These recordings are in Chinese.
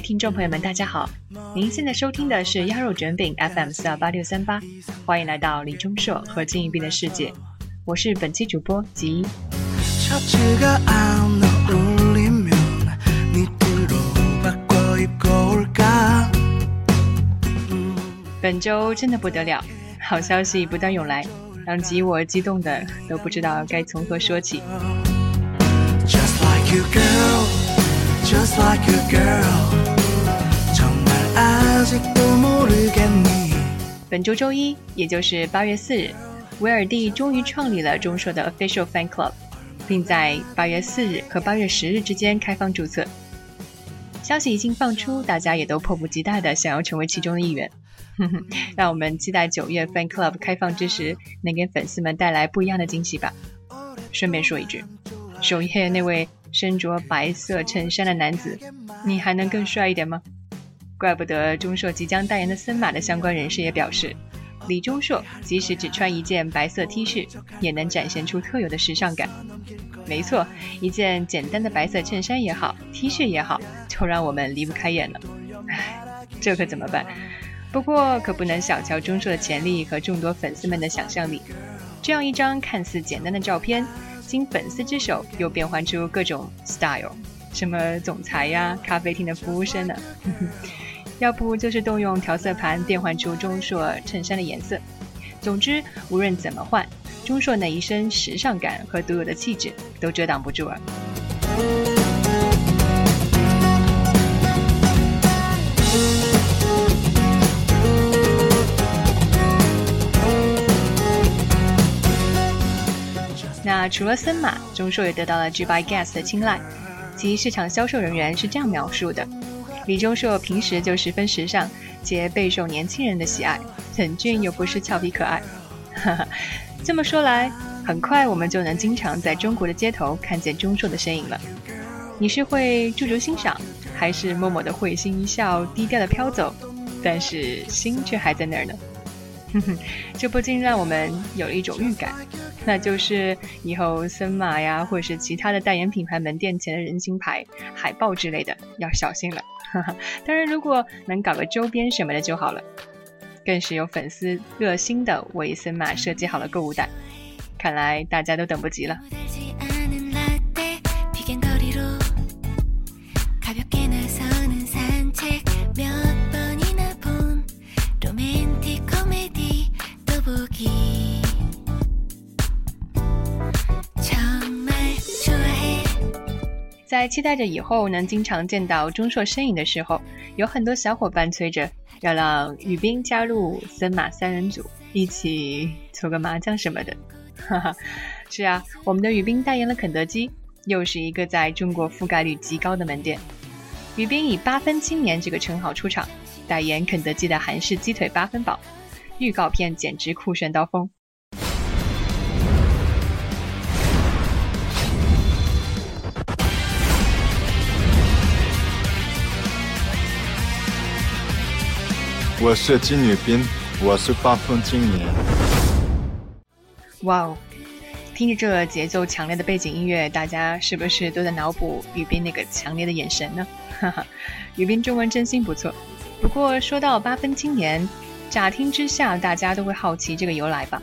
位听众朋友们，大家好！您现在收听的是鸭肉卷饼 FM 四二八六三八，欢迎来到李钟硕和金一斌的世界，我是本期主播吉。本周真的不得了，好消息不断涌来，让吉我激动的都不知道该从何说起。本周周一，也就是八月四日，维尔蒂终于创立了中硕的 Official Fan Club，并在八月四日和八月十日之间开放注册。消息一经放出，大家也都迫不及待的想要成为其中的一员。让我们期待九月 Fan Club 开放之时，能给粉丝们带来不一样的惊喜吧。顺便说一句，首页那位身着白色衬衫的男子，你还能更帅一点吗？怪不得钟硕即将代言的森马的相关人士也表示，李钟硕即使只穿一件白色 T 恤，也能展现出特有的时尚感。没错，一件简单的白色衬衫也好，T 恤也好，就让我们离不开眼了。唉，这可怎么办？不过可不能小瞧钟硕的潜力和众多粉丝们的想象力。这样一张看似简单的照片，经粉丝之手又变换出各种 style，什么总裁呀、咖啡厅的服务生呢？要不就是动用调色盘变换出钟硕衬衫的颜色。总之，无论怎么换，钟硕那一身时尚感和独有的气质都遮挡不住了。那除了森马，钟硕也得到了 G by Guess 的青睐，其市场销售人员是这样描述的。李钟硕平时就十分时尚，且备受年轻人的喜爱，冷峻又不失俏皮可爱。这么说来，很快我们就能经常在中国的街头看见钟硕的身影了。你是会驻足欣赏，还是默默的会心一笑，低调的飘走，但是心却还在那儿呢？哼哼，这不禁让我们有了一种预感，那就是以后森马呀，或者是其他的代言品牌门店前的人形牌、海报之类的，要小心了。当然，如果能搞个周边什么的就好了。更是有粉丝热心的为森马设计好了购物袋，看来大家都等不及了。在期待着以后能经常见到钟硕身影的时候，有很多小伙伴催着要让雨斌加入森马三人组，一起搓个麻将什么的。哈哈，是啊，我们的雨斌代言了肯德基，又是一个在中国覆盖率极高的门店。雨斌以八分青年这个称号出场，代言肯德基的韩式鸡腿八分饱，预告片简直酷炫刀锋。我是金宇彬，我是八分青年。哇哦，听着这节奏强烈的背景音乐，大家是不是都在脑补宇彬那个强烈的眼神呢？哈哈，宇彬中文真心不错。不过说到八分青年，乍听之下大家都会好奇这个由来吧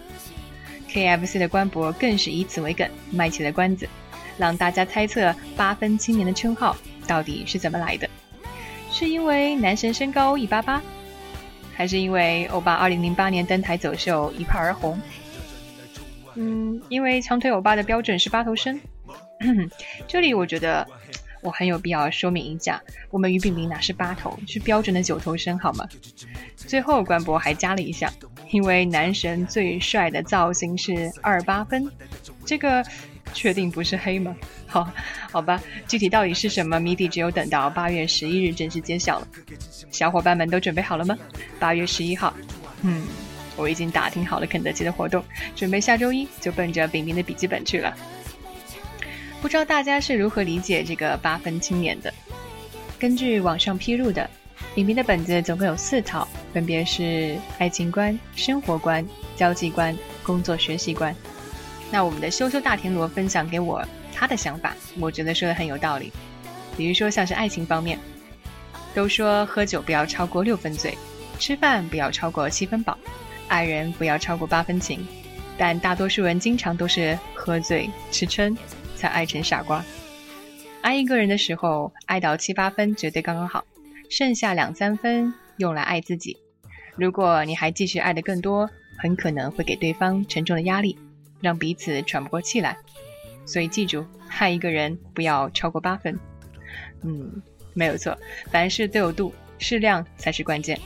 ？KFC 的官博更是以此为梗，卖起了关子，让大家猜测八分青年的称号到底是怎么来的？是因为男神身高一八八？还是因为欧巴二零零八年登台走秀一炮而红，嗯，因为长腿欧巴的标准是八头身。这里我觉得我很有必要说明一下，我们于炳明哪是八头，是标准的九头身好吗？最后官博还加了一下，因为男神最帅的造型是二八分，这个。确定不是黑吗？好，好吧，具体到底是什么谜底，只有等到八月十一日正式揭晓了。小伙伴们都准备好了吗？八月十一号，嗯，我已经打听好了肯德基的活动，准备下周一就奔着饼饼的笔记本去了。不知道大家是如何理解这个八分青年的？根据网上披露的，饼饼的本子总共有四套，分别是爱情观、生活观、交际观、工作学习观。那我们的羞羞大田螺分享给我他的想法，我觉得说的很有道理。比如说像是爱情方面，都说喝酒不要超过六分醉，吃饭不要超过七分饱，爱人不要超过八分情。但大多数人经常都是喝醉吃撑，才爱成傻瓜。爱一个人的时候，爱到七八分绝对刚刚好，剩下两三分用来爱自己。如果你还继续爱的更多，很可能会给对方沉重的压力，让彼此喘不过气来。所以记住，害一个人不要超过八分。嗯，没有错，凡事都有度，适量才是关键。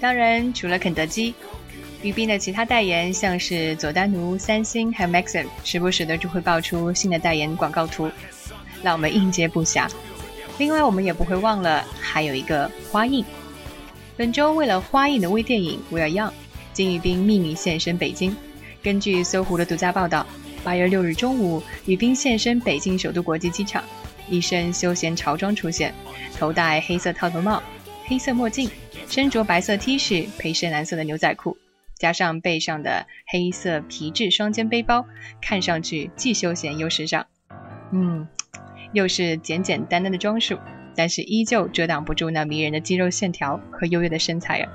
当然，除了肯德基，于斌的其他代言，像是佐丹奴、三星还有 Maxim，时不时的就会爆出新的代言广告图，让我们应接不暇。另外，我们也不会忘了还有一个花印。本周为了花印的微电影《We Are Young》，金宇彬秘密现身北京。根据搜狐的独家报道，八月六日中午，宇彬现身北京首都国际机场，一身休闲潮装出现，头戴黑色套头帽、黑色墨镜，身着白色 T 恤配深蓝色的牛仔裤，加上背上的黑色皮质双肩背包，看上去既休闲又时尚。嗯。又是简简单单的装束，但是依旧遮挡不住那迷人的肌肉线条和优越的身材啊！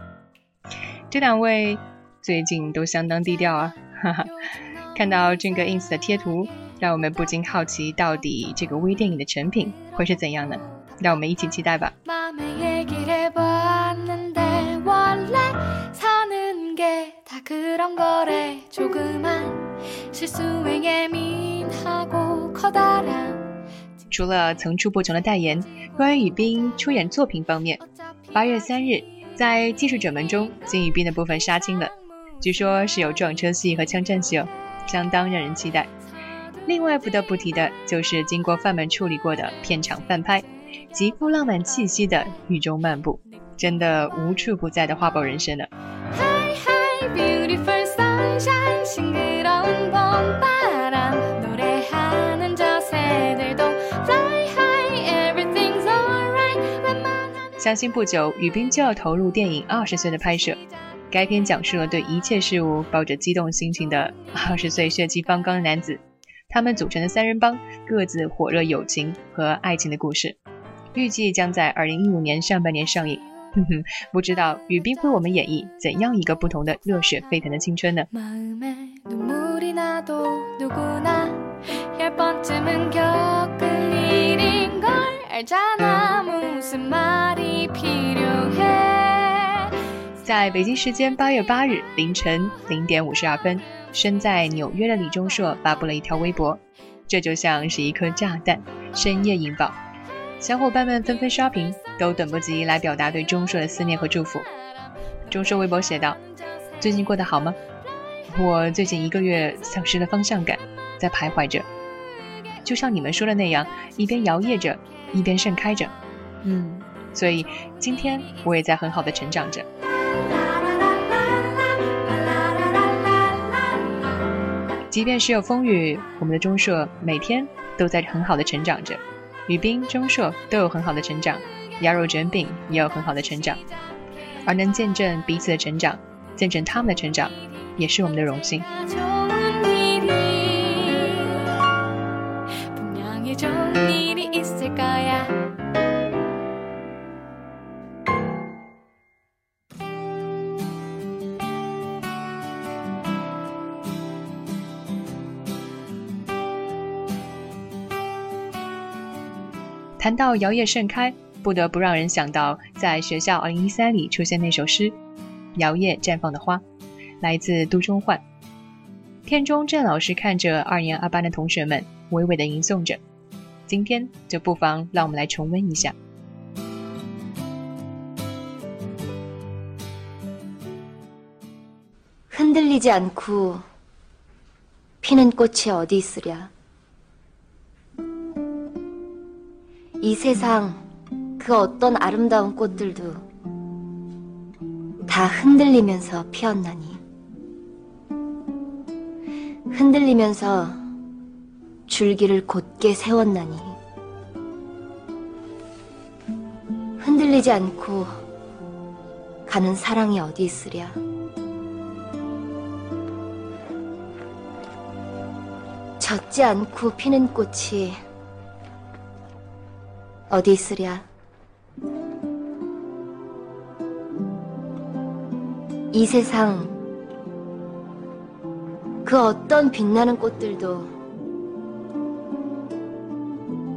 这两位最近都相当低调啊，哈哈！看到这个 ins 的贴图，让我们不禁好奇，到底这个微电影的成品会是怎样呢？让我们一起期待吧。除了层出不穷的代言，关于宇彬出演作品方面，八月三日在《技术者们》中，金宇彬的部分杀青了，据说是有撞车戏和枪战戏哦，相当让人期待。另外不得不提的就是经过范们处理过的片场翻拍，极富浪漫气息的《雨中漫步》，真的无处不在的花宝人生了。相信不久，宇彬就要投入电影《二十岁》的拍摄。该片讲述了对一切事物抱着激动心情的二十岁血气方刚的男子，他们组成的三人帮各自火热友情和爱情的故事。预计将在二零一五年上半年上映。哼哼，不知道宇彬为我们演绎怎样一个不同的热血沸腾的青春呢？在北京时间八月八日凌晨零点五十二分，身在纽约的李钟硕发布了一条微博，这就像是一颗炸弹，深夜引爆，小伙伴们纷纷刷屏，都等不及来表达对钟硕的思念和祝福。钟硕微博写道：“最近过得好吗？我最近一个月丧失了方向感，在徘徊着，就像你们说的那样，一边摇曳着。”一边盛开着，嗯，所以今天我也在很好的成长着。即便是有风雨，我们的钟硕每天都在很好的成长着。雨冰、钟硕都有很好的成长，鸭肉卷饼也有很好的成长，而能见证彼此的成长，见证他们的成长，也是我们的荣幸。谈到摇曳盛开，不得不让人想到在学校二零一三里出现那首诗《摇曳绽放的花》，来自杜中焕。片中郑老师看着二年二班的同学们，娓娓的吟诵着。今天就不妨让我们来重温一下。흔들리지않고피는꽃이어디있으랴이세상그어떤아름다운꽃들도다흔들리면서피었나니 흔들리면서 줄기를곧 굳게 세웠나니. 흔들리지 않고 가는 사랑이 어디 있으랴. 젖지 않고 피는 꽃이 어디 있으랴. 이 세상 그 어떤 빛나는 꽃들도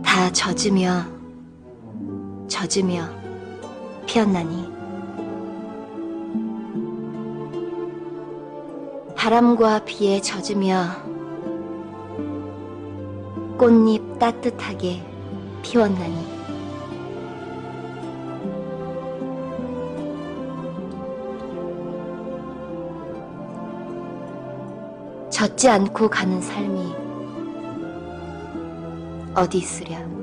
다 젖으며 젖으며 피었나니. 바람과 비에 젖으며 꽃잎 따뜻하게 피웠나니 젖지 않고 가는 삶이 어디 있으랴. “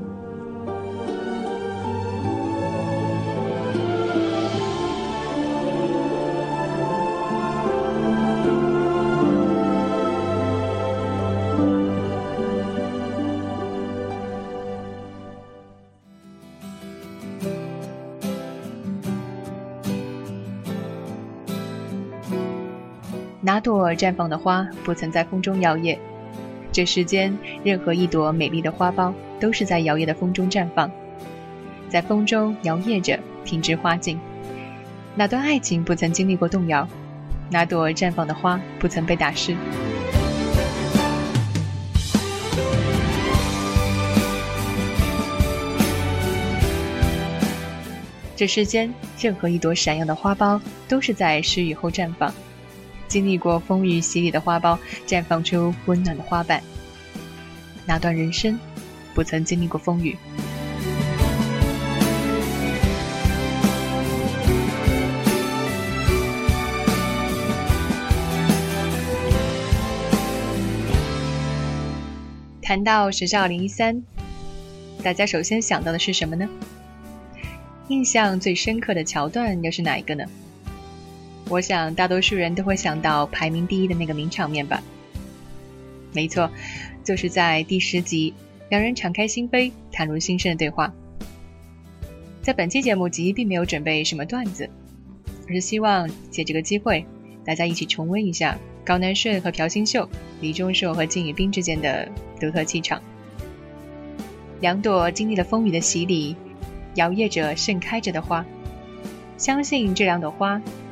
朵绽放的花不曾在风中摇曳？”这世间任何一朵美丽的花苞，都是在摇曳的风中绽放，在风中摇曳着，停止花茎。哪段爱情不曾经历过动摇？哪朵绽放的花不曾被打湿？这世间任何一朵闪耀的花苞，都是在失雨后绽放。经历过风雨洗礼的花苞，绽放出温暖的花瓣。哪段人生不曾经历过风雨？谈到学校二零一三，大家首先想到的是什么呢？印象最深刻的桥段又是哪一个呢？我想，大多数人都会想到排名第一的那个名场面吧。没错，就是在第十集，两人敞开心扉、袒露心声的对话。在本期节目集，并没有准备什么段子，而是希望借这个机会，大家一起重温一下高南顺和朴新秀、李钟硕和金宇彬之间的独特气场。两朵经历了风雨的洗礼，摇曳着、盛开着的花，相信这两朵花。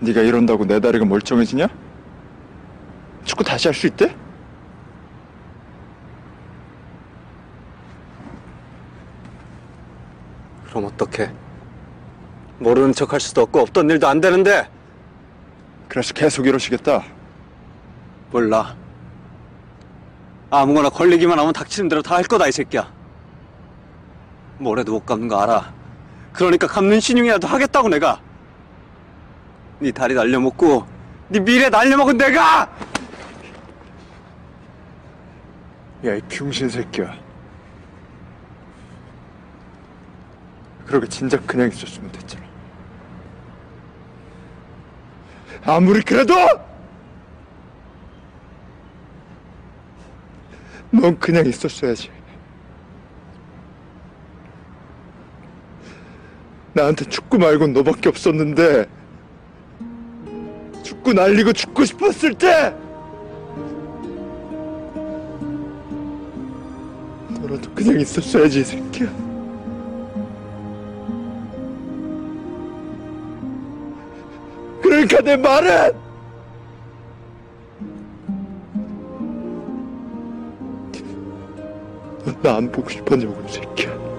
네가 이런다고 내 다리가 멀쩡해지냐? 축구 다시 할 수 있대? 그럼 어떡해? 모르는 척 할 수도 없고 없던 일도 안 되는데 그래서 계속 이러시겠다 몰라 아무거나 걸리기만 하면 닥치는 대로 다 할 거다 이 새끼야 뭐래도 못 갚는 거 알아 그러니까 갚는 신용이라도 하겠다고 내가 네 다리 날려먹고 네 미래 날려먹은 내가! 야, 이 병신 새끼야. 그러게 진작 그냥 있었으면 됐잖아. 아무리 그래도! 넌 그냥 있었어야지. 나한테 축구 말곤 너밖에 없었는데 죽고 날리고 죽고 싶었을 때 너라도 그냥 있었어야지 이 새끼야. 그러니까 내 말은 나안 보고 싶었냐고 이 새끼야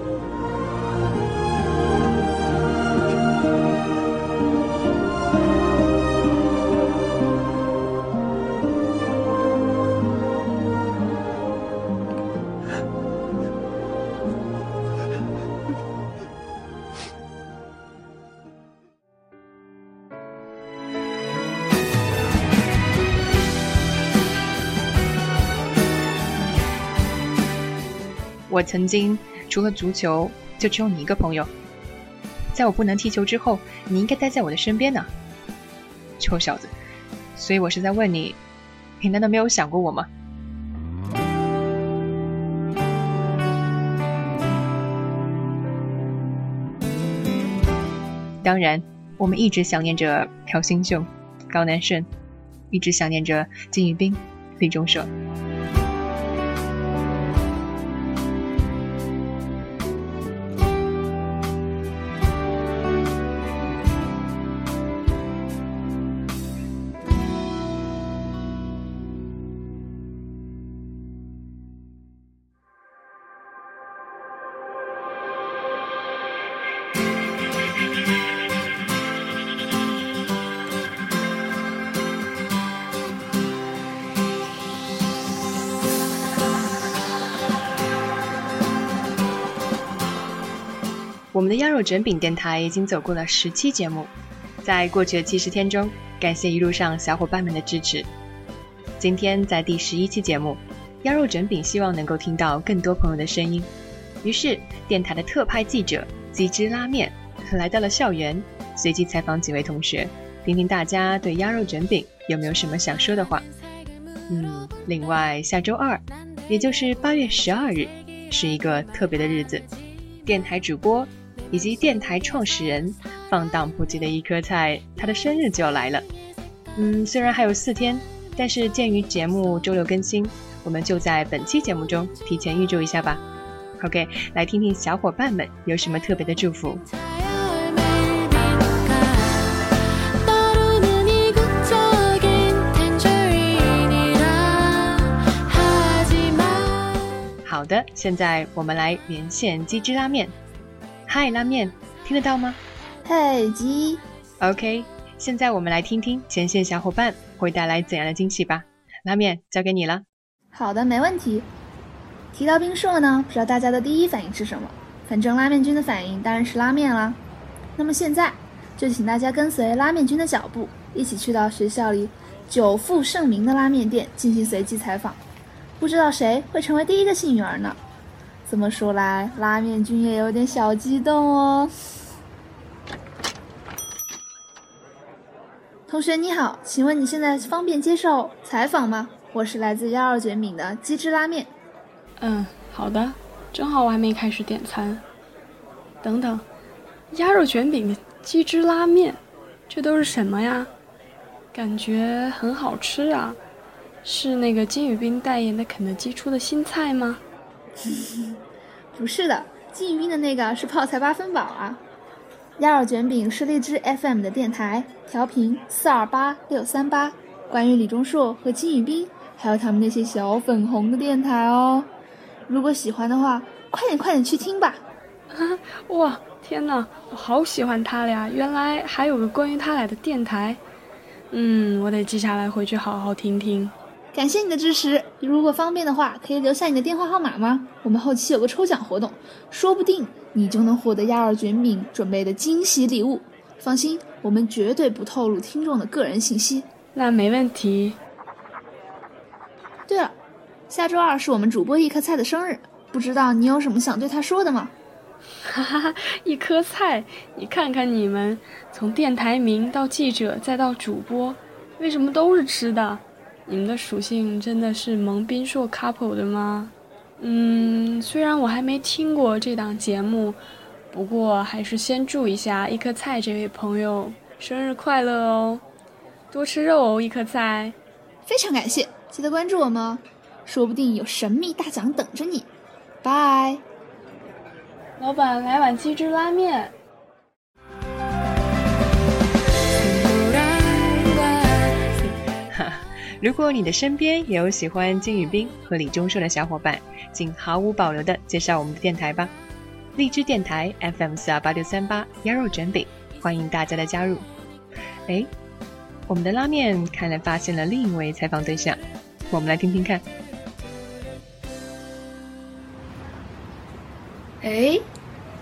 我曾经除了足球，就只有你一个朋友。在我不能踢球之后，你应该待在我的身边呢。臭小子，所以我是在问你，你难道没有想过我吗？当然，我们一直想念着朴新秀、高南顺，一直想念着金宇彬、李钟硕。我们的鸭肉卷饼电台已经走过了十期节目，在过去的七十天中，感谢一路上小伙伴们的支持。今天在第十一期节目，鸭肉卷饼希望能够听到更多朋友的声音，于是电台的特派记者鸡汁拉面来到了校园，随机采访几位同学，听听大家对鸭肉卷饼有没有什么想说的话。嗯，另外下周二，也就是八月十二日，是一个特别的日子，电台主播。以及电台创始人放荡不羁的一颗菜，他的生日就要来了。嗯，虽然还有四天，但是鉴于节目周六更新，我们就在本期节目中提前预祝一下吧。OK，来听听小伙伴们有什么特别的祝福。好的，现在我们来连线鸡汁拉面。嗨，拉面，听得到吗？嘿，鸡。OK，现在我们来听听前线小伙伴会带来怎样的惊喜吧。拉面，交给你了。好的，没问题。提到冰硕呢，不知道大家的第一反应是什么？反正拉面君的反应当然是拉面啦。那么现在就请大家跟随拉面君的脚步，一起去到学校里久负盛名的拉面店进行随机采访。不知道谁会成为第一个幸运儿呢？这么说来，拉面君也有点小激动哦。同学你好，请问你现在方便接受采访吗？我是来自鸭肉卷饼的鸡汁拉面。嗯，好的，正好我还没开始点餐。等等，鸭肉卷饼的鸡汁拉面，这都是什么呀？感觉很好吃啊，是那个金宇彬代言的肯德基出的新菜吗？不是的，金宇彬的那个是泡菜八分饱啊。鸭肉卷饼是荔枝 FM 的电台，调频四二八六三八，关于李钟硕和金宇彬，还有他们那些小粉红的电台哦。如果喜欢的话，快点快点去听吧。哇，天哪，我好喜欢他俩！原来还有个关于他俩的电台。嗯，我得记下来，回去好好听听。感谢你的支持，如果方便的话，可以留下你的电话号码吗？我们后期有个抽奖活动，说不定你就能获得鸭肉卷饼准备的惊喜礼物。放心，我们绝对不透露听众的个人信息。那没问题。对了，下周二是我们主播一颗菜的生日，不知道你有什么想对他说的吗？哈哈哈，一颗菜，你看看你们，从电台名到记者再到主播，为什么都是吃的？你们的属性真的是蒙宾硕 couple 的吗？嗯，虽然我还没听过这档节目，不过还是先祝一下一颗菜这位朋友生日快乐哦，多吃肉哦，一颗菜。非常感谢，记得关注我们哦，说不定有神秘大奖等着你。拜。老板，来碗鸡汁拉面。如果你的身边也有喜欢金宇彬和李钟硕的小伙伴，请毫无保留的介绍我们的电台吧。荔枝电台 FM 四二八六三八鸭肉卷饼，欢迎大家的加入。哎，我们的拉面看来发现了另一位采访对象，我们来听听看。哎，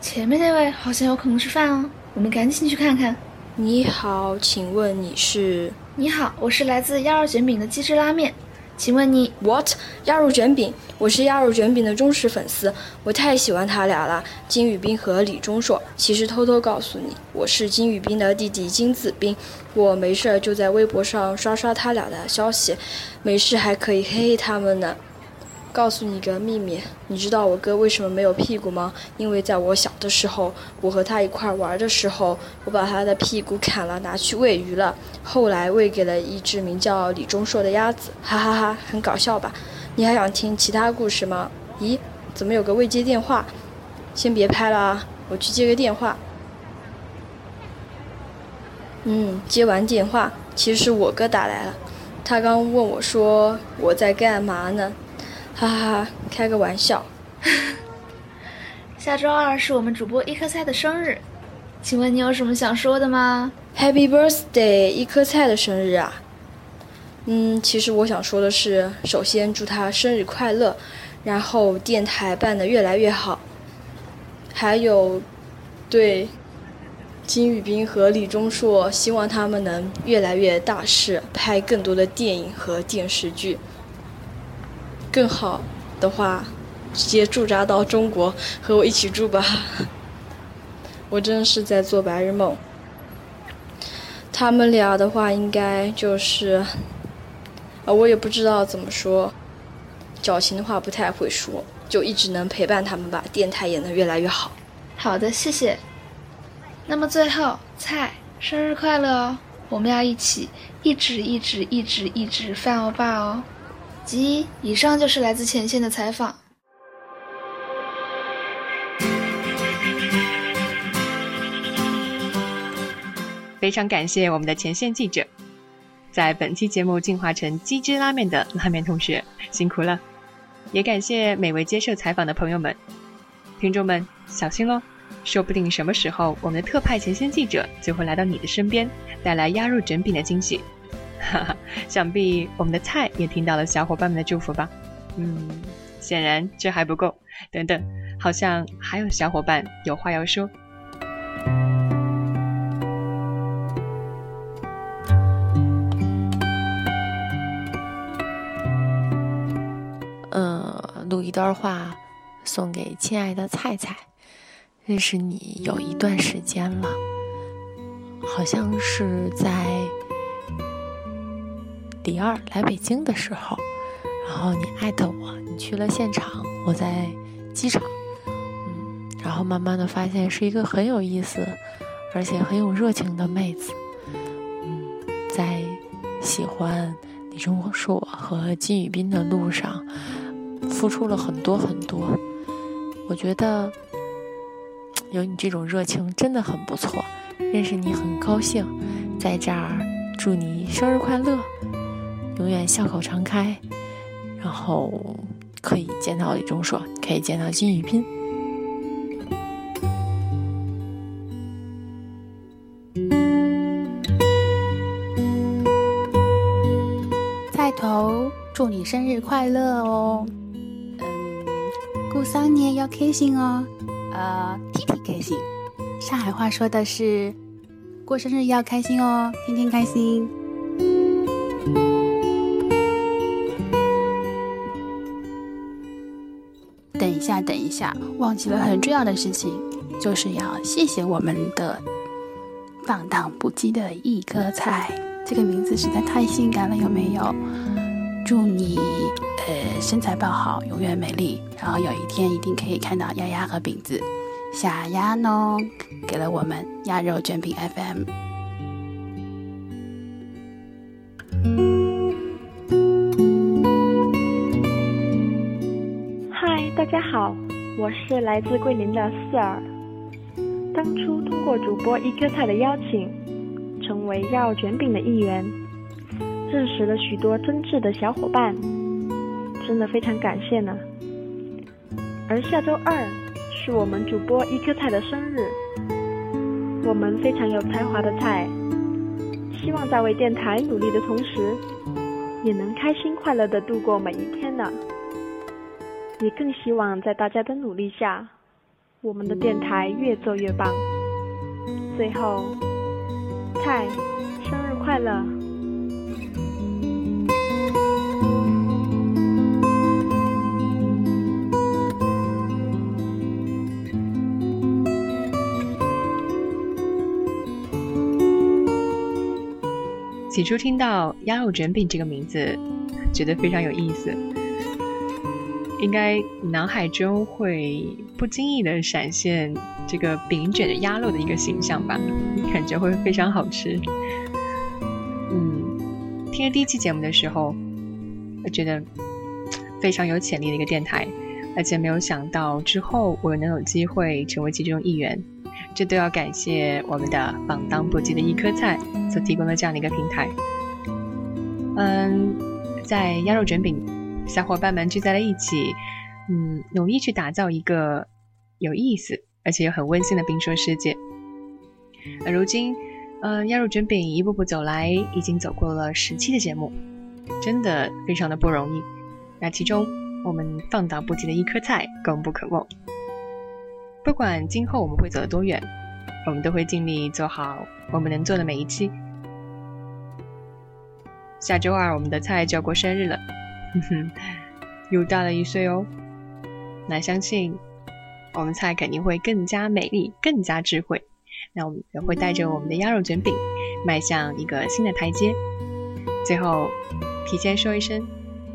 前面那位好像有可能是饭哦，我们赶紧去看看。你好，请问你是？你好，我是来自鸭肉卷饼的鸡汁拉面，请问你 What？鸭肉卷饼，我是鸭肉卷饼的忠实粉丝，我太喜欢他俩了，金宇彬和李钟硕。其实偷偷告诉你，我是金宇彬的弟弟金子彬，我没事儿就在微博上刷刷他俩的消息，没事还可以黑黑他们呢。告诉你个秘密，你知道我哥为什么没有屁股吗？因为在我小的时候，我和他一块玩的时候，我把他的屁股砍了，拿去喂鱼了。后来喂给了一只名叫李钟硕的鸭子，哈哈哈，很搞笑吧？你还想听其他故事吗？咦，怎么有个未接电话？先别拍了啊，我去接个电话。嗯，接完电话，其实是我哥打来了，他刚问我说我在干嘛呢？哈哈哈，开个玩笑。下周二是我们主播一颗菜的生日，请问你有什么想说的吗？Happy birthday，一颗菜的生日啊！嗯，其实我想说的是，首先祝他生日快乐，然后电台办得越来越好，还有对金宇彬和李钟硕，希望他们能越来越大势，拍更多的电影和电视剧。更好的话，直接驻扎到中国和我一起住吧。我真的是在做白日梦。他们俩的话，应该就是，啊，我也不知道怎么说，矫情的话不太会说，就一直能陪伴他们吧。电台也能越来越好。好的，谢谢。那么最后，菜生日快乐哦！我们要一起一直一直一直一直饭欧巴哦。及以上就是来自前线的采访。非常感谢我们的前线记者，在本期节目进化成鸡汁拉面的拉面同学辛苦了，也感谢每位接受采访的朋友们。听众们小心喽，说不定什么时候我们的特派前线记者就会来到你的身边，带来鸭肉整饼的惊喜。哈哈，想必我们的菜也听到了小伙伴们的祝福吧？嗯，显然这还不够。等等，好像还有小伙伴有话要说。嗯，录一段话送给亲爱的菜菜。认识你有一段时间了，好像是在。李二来北京的时候，然后你艾特我，你去了现场，我在机场，嗯，然后慢慢的发现是一个很有意思，而且很有热情的妹子，嗯，在喜欢李钟硕和金宇彬的路上，付出了很多很多，我觉得有你这种热情真的很不错，认识你很高兴，在这儿祝你生日快乐。永远笑口常开，然后可以见到李钟硕，可以见到金宇彬。菜头，祝你生日快乐哦！嗯，过三年要开心哦，呃，天天开心。上海话说的是，过生日要开心哦，天天开心。等一下，忘记了很重要的事情，就是要谢谢我们的放荡不羁的一颗菜。这个名字实在太性感了，有没有？祝你呃身材爆好，永远美丽，然后有一天一定可以看到丫丫和饼子。小鸭呢，给了我们鸭肉卷饼 FM。好，我是来自桂林的四儿。当初通过主播一颗菜的邀请，成为绕卷饼的一员，认识了许多真挚的小伙伴，真的非常感谢呢。而下周二是我们主播一颗菜的生日，我们非常有才华的菜，希望在为电台努力的同时，也能开心快乐的度过每一天呢。也更希望在大家的努力下我们的电台越做越棒。最后泰生日快乐。起初听到鸭肉卷饼这个名字觉得非常有意思。应该脑海中会不经意的闪现这个饼卷着鸭肉的一个形象吧，感觉会非常好吃。嗯，听了第一期节目的时候，我觉得非常有潜力的一个电台，而且没有想到之后我能有机会成为其中一员。这都要感谢我们的榜当不羁的一颗菜所提供的这样的一个平台。嗯，在鸭肉卷饼，小伙伴们聚在了一起，嗯，努力去打造一个有意思而且又很温馨的冰说世界。而如今，嗯，鸭肉卷饼一步步走来，已经走过了十期的节目，真的非常的不容易。那其中，我们放荡不羁的一颗菜功不可没。不管今后我们会走得多远，我们都会尽力做好我们能做的每一期。下周二我们的菜就要过生日了，哼哼，又大了一岁哦。那相信我们菜肯定会更加美丽，更加智慧。那我们也会带着我们的鸭肉卷饼迈向一个新的台阶。最后，提前说一声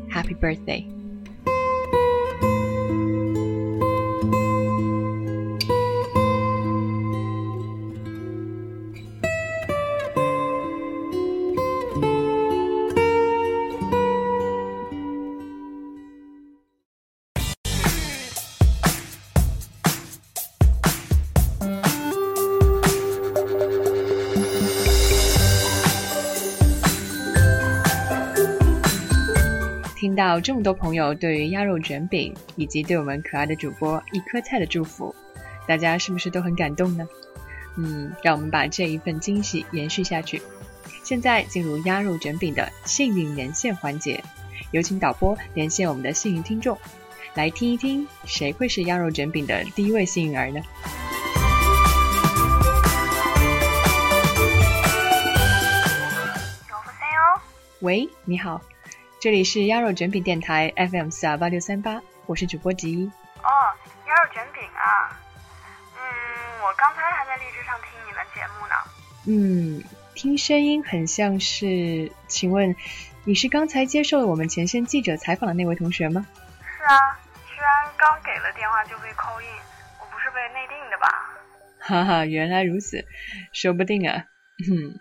Happy Birthday。到这么多朋友对于鸭肉卷饼以及对我们可爱的主播一颗菜的祝福，大家是不是都很感动呢？嗯，让我们把这一份惊喜延续下去。现在进入鸭肉卷饼的幸运连线环节，有请导播连线我们的幸运听众，来听一听谁会是鸭肉卷饼的第一位幸运儿呢？喂，你好。这里是鸭肉卷饼电台 FM 四二八六三八，我是主播吉一。哦，鸭肉卷饼啊，嗯，我刚才还在荔枝上听你们节目呢。嗯，听声音很像是，请问你是刚才接受了我们前线记者采访的那位同学吗？是啊，居然刚给了电话就被扣印，我不是被内定的吧？哈哈，原来如此，说不定啊，嗯。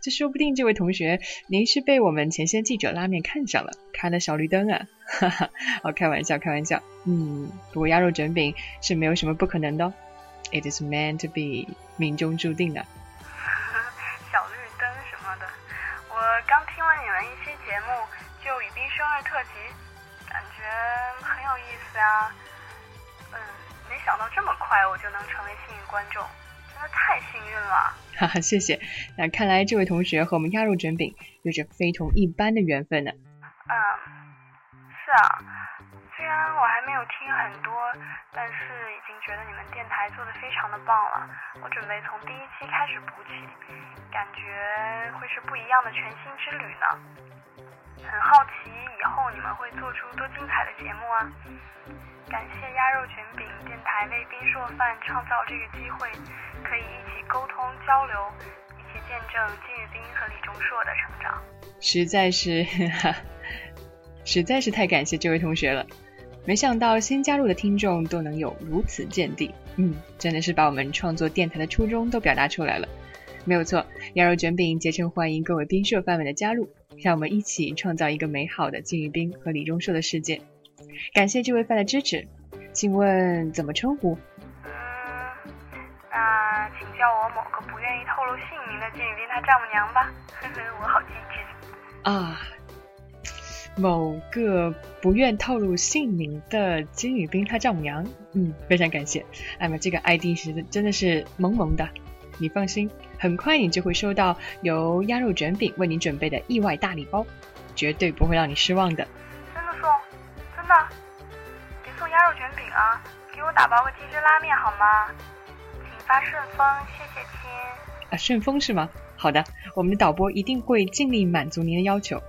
这说不定这位同学您是被我们前线记者拉面看上了，开了小绿灯啊！哈哈，哦，开玩笑，开玩笑。嗯，不过鸭肉卷饼是没有什么不可能的哦，It is meant to be，命中注定的。小绿灯什么的，我刚听完你们一期节目，就雨冰生日特辑，感觉很有意思啊。嗯，没想到这么快我就能成为幸运观众。那太幸运了，哈哈，谢谢。那看来这位同学和我们鸭肉卷饼有着非同一般的缘分呢。嗯，是啊，虽然我还没有听很多，但是已经觉得你们电台做的非常的棒了。我准备从第一期开始补起，感觉会是不一样的全新之旅呢。很好奇以后你们会做出多精彩的节目啊！感谢鸭肉卷饼电台为冰硕饭创造这个机会，可以一起沟通交流，一起见证金宇彬和李钟硕的成长。实在是，实在是太感谢这位同学了。没想到新加入的听众都能有如此见地，嗯，真的是把我们创作电台的初衷都表达出来了。没有错，羊肉卷饼竭诚欢迎各位冰社饭们的加入，让我们一起创造一个美好的金宇彬和李钟硕的世界。感谢这位饭的支持，请问怎么称呼？嗯，那请叫我某个不愿意透露姓名的金宇彬他丈母娘吧。呵呵，我好机智。啊，某个不愿透露姓名的金宇彬他丈母娘。嗯，非常感谢。哎呀，这个 ID 是真的是萌萌的。你放心，很快你就会收到由鸭肉卷饼为你准备的意外大礼包，绝对不会让你失望的。别送鸭肉卷饼啊，给我打包个鸡汁拉面好吗？请发顺丰，谢谢亲。啊，顺丰是吗？好的，我们的导播一定会尽力满足您的要求。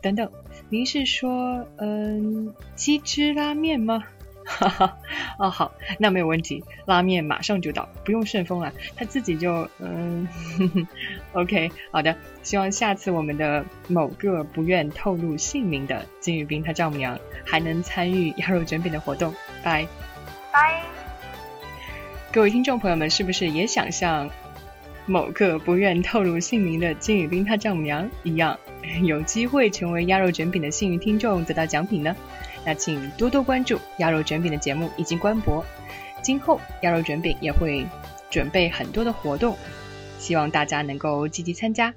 等等，您是说，嗯，鸡汁拉面吗？哈哈，哦，好，那没有问题，拉面马上就到，不用顺丰了，他自己就嗯，OK，好的，希望下次我们的某个不愿透露姓名的金宇彬他丈母娘还能参与鸭肉卷饼的活动，拜拜。各位听众朋友们，是不是也想像某个不愿透露姓名的金宇彬他丈母娘一样，有机会成为鸭肉卷饼的幸运听众，得到奖品呢？那请多多关注鸭肉卷饼的节目已经关博，今后鸭肉卷饼也会准备很多的活动，希望大家能够积极参加。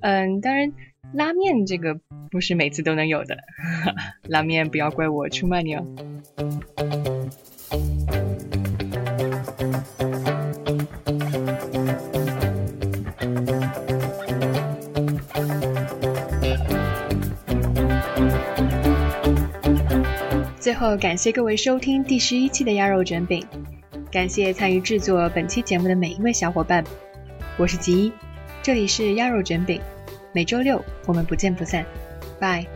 嗯，当然拉面这个不是每次都能有的，拉面不要怪我出卖你哦。最后，感谢各位收听第十一期的鸭肉卷饼，感谢参与制作本期节目的每一位小伙伴。我是吉一，这里是鸭肉卷饼，每周六我们不见不散，拜。